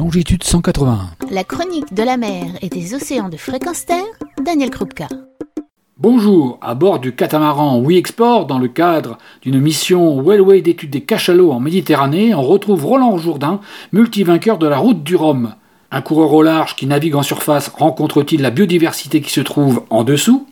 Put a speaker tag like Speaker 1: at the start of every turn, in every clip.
Speaker 1: longitude 181.
Speaker 2: La chronique de la mer et des océans de fréquence terre, Daniel Krupka.
Speaker 1: Bonjour, à bord du catamaran We Export, dans le cadre d'une mission Wellway d'études des cachalots en Méditerranée, on retrouve Roland Jourdain, multivainqueur de la route du Rhum. Un coureur au large qui navigue en surface rencontre-t-il la biodiversité qui se trouve en dessous?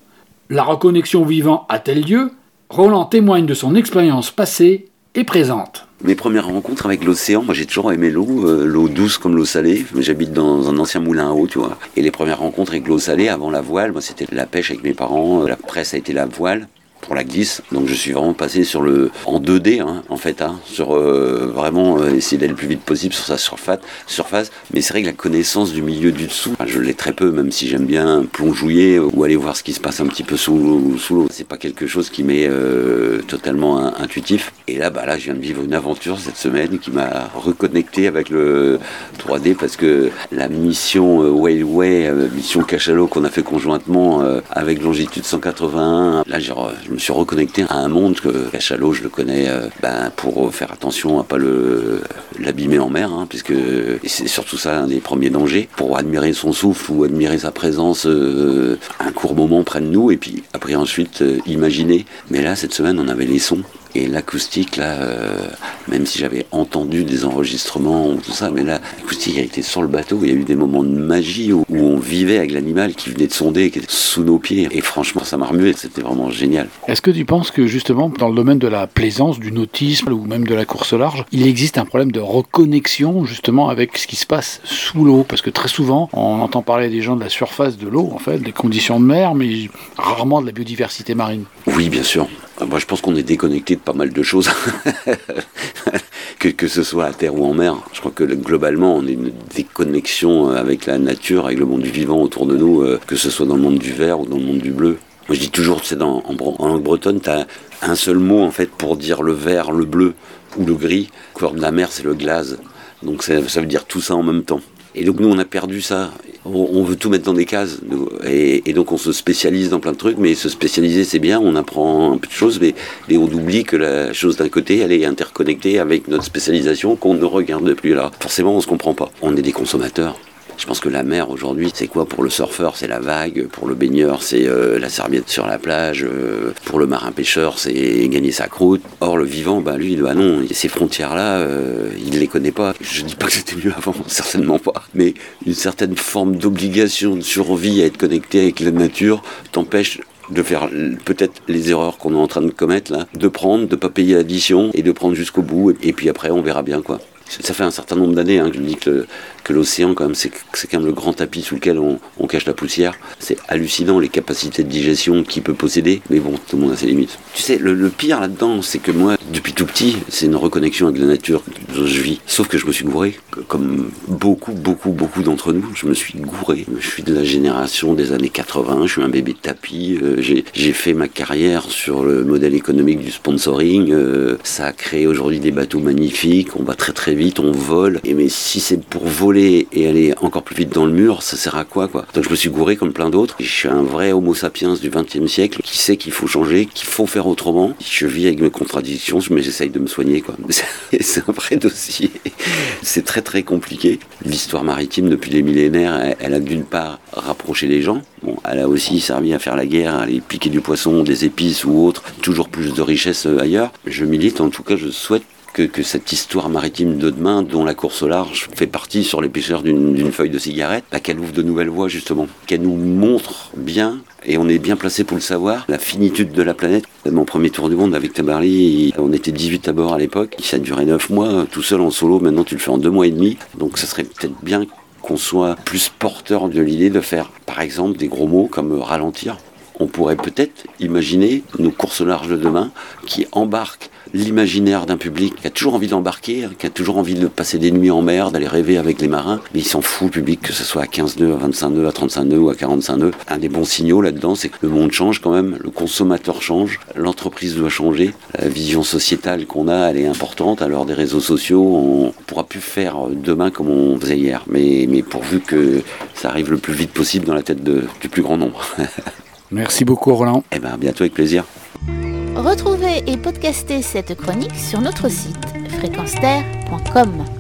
Speaker 1: La reconnexion vivant a-t-elle lieu? Roland témoigne de son expérience passée et présente.
Speaker 3: Mes premières rencontres avec l'océan, moi j'ai toujours aimé l'eau, euh, l'eau douce comme l'eau salée. J'habite dans un ancien moulin à eau, tu vois. Et les premières rencontres avec l'eau salée, avant la voile, moi c'était la pêche avec mes parents. La presse a été la voile pour la glisse. Donc je suis vraiment passé sur le en 2D hein, en fait, hein, sur euh, vraiment euh, essayer d'aller le plus vite possible sur sa surface. surface. Mais c'est vrai que la connaissance du milieu du dessous, je l'ai très peu, même si j'aime bien plongouiller ou aller voir ce qui se passe un petit peu sous, sous l'eau. C'est pas quelque chose qui m'est euh, totalement intuitif. Et là, bah là, je viens de vivre une aventure cette semaine qui m'a reconnecté avec le 3D parce que la mission Whaleway, mission Cachalot qu'on a fait conjointement avec longitude 181, là j'ai je me suis reconnecté à un monde que Cachalot, je le connais euh, ben, pour faire attention à pas l'abîmer en mer, hein, puisque c'est surtout ça un des premiers dangers. Pour admirer son souffle ou admirer sa présence, euh, un court moment près de nous, et puis après ensuite euh, imaginer. Mais là, cette semaine, on avait les sons et l'acoustique, là, euh, même si j'avais entendu des enregistrements ou tout ça, mais là, l'acoustique a été sur le bateau. Il y a eu des moments de magie où, on vivait avec l'animal qui venait de sonder, qui était sous nos pieds. Et franchement, ça m'a remué. C'était vraiment génial.
Speaker 1: Est-ce que tu penses que justement, dans le domaine de la plaisance, du nautisme ou même de la course au large, il existe un problème de reconnexion justement avec ce qui se passe sous l'eau? Parce que très souvent, on entend parler des gens de la surface de l'eau, en fait, des conditions de mer, mais rarement de la biodiversité marine.
Speaker 3: Oui, bien sûr. Moi, je pense qu'on est déconnecté de pas mal de choses, que, ce soit à terre ou en mer. Je crois que globalement, on est une déconnexion avec la nature, avec le monde du vivant autour de nous, euh, que ce soit dans le monde du vert ou dans le monde du bleu. Moi, je dis toujours, c'est en, langue bretonne, tu as un seul mot en fait pour dire le vert, le bleu ou le gris. De la mer, c'est le glace. Donc ça veut dire tout ça en même temps. Et donc nous, on a perdu ça. On, veut tout mettre dans des cases. et, donc on se spécialise dans plein de trucs, mais se spécialiser, c'est bien, on apprend un peu de choses, mais, on oublie que la chose d'un côté, elle est interconnectée avec notre spécialisation qu'on ne regarde plus là. Forcément, on se comprend pas. On est des consommateurs. Je pense que la mer aujourd'hui, c'est quoi pour le surfeur? C'est la vague, pour le baigneur, c'est euh, la serviette sur la plage, euh, pour le marin pêcheur, c'est gagner sa croûte. Or, le vivant, bah lui, bah non, ces frontières-là, euh, il ne les connaît pas. Je dis pas que c'était mieux avant, certainement pas. Mais une certaine forme d'obligation de survie à être connecté avec la nature t'empêche de faire peut-être les erreurs qu'on est en train de commettre là, de prendre, de pas payer l'addition et de prendre jusqu'au bout. Et puis après, on verra bien quoi. Ça fait un certain nombre d'années hein, que je dis que, l'océan, quand même, c'est quand même le grand tapis sous lequel on, cache la poussière. C'est hallucinant les capacités de digestion qu'il peut posséder, mais bon, tout le monde a ses limites. Tu sais, le, le pire là-dedans, c'est que moi, depuis tout petit, c'est une reconnexion avec la nature dont je vis. Sauf que je me suis gouré, comme beaucoup, beaucoup, beaucoup d'entre nous, je me suis gouré. Je suis de la génération des années 80, je suis un bébé de tapis, euh, j'ai fait ma carrière sur le modèle économique du sponsoring, euh, ça a créé aujourd'hui des bateaux magnifiques, on va très très vite, on vole. Et mais si c'est pour voler et aller encore plus vite dans le mur, ça sert à quoi quoi? Donc je me suis gouré comme plein d'autres. Je suis un vrai Homo sapiens du XXe siècle qui sait qu'il faut changer, qu'il faut faire autrement. Je vis avec mes contradictions, mais j'essaye de me soigner quoi. C'est un vrai dossier. C'est très très compliqué. L'histoire maritime depuis des millénaires, elle, a d'une part rapproché les gens. Bon, elle a aussi servi à faire la guerre, à aller piquer du poisson, des épices ou autre, toujours plus de richesses ailleurs. Je milite, en tout cas, je souhaite que, cette histoire maritime de demain, dont la course au large fait partie sur l'épaisseur d'une feuille de cigarette, bah, qu'elle ouvre de nouvelles voies justement, qu'elle nous montre bien, et on est bien placé pour le savoir, la finitude de la planète. Mon premier tour du monde avec Tabarly, on était 18 à bord à l'époque, ça a duré 9 mois, tout seul en solo, maintenant tu le fais en 2 mois et demi, donc ça serait peut-être bien qu'on soit plus porteur de l'idée de faire par exemple des gros mots comme ralentir. On pourrait peut-être imaginer nos courses au large de demain qui embarquent l'imaginaire d'un public qui a toujours envie d'embarquer, hein, qui a toujours envie de passer des nuits en mer, d'aller rêver avec les marins, mais il s'en fout le public, que ce soit à 15 nœuds, à 25 nœuds, à 35 nœuds ou à 45 nœuds. Un des bons signaux là-dedans, c'est que le monde change quand même, le consommateur change, l'entreprise doit changer, la vision sociétale qu'on a, elle est importante, l'heure des réseaux sociaux, on pourra plus faire demain comme on faisait hier, mais, pourvu que ça arrive le plus vite possible dans la tête du plus grand nombre.
Speaker 1: Merci beaucoup Roland.
Speaker 3: Eh bien, bientôt avec plaisir.
Speaker 2: Retrouvez et podcastez cette chronique sur notre site fréquenceterre.com.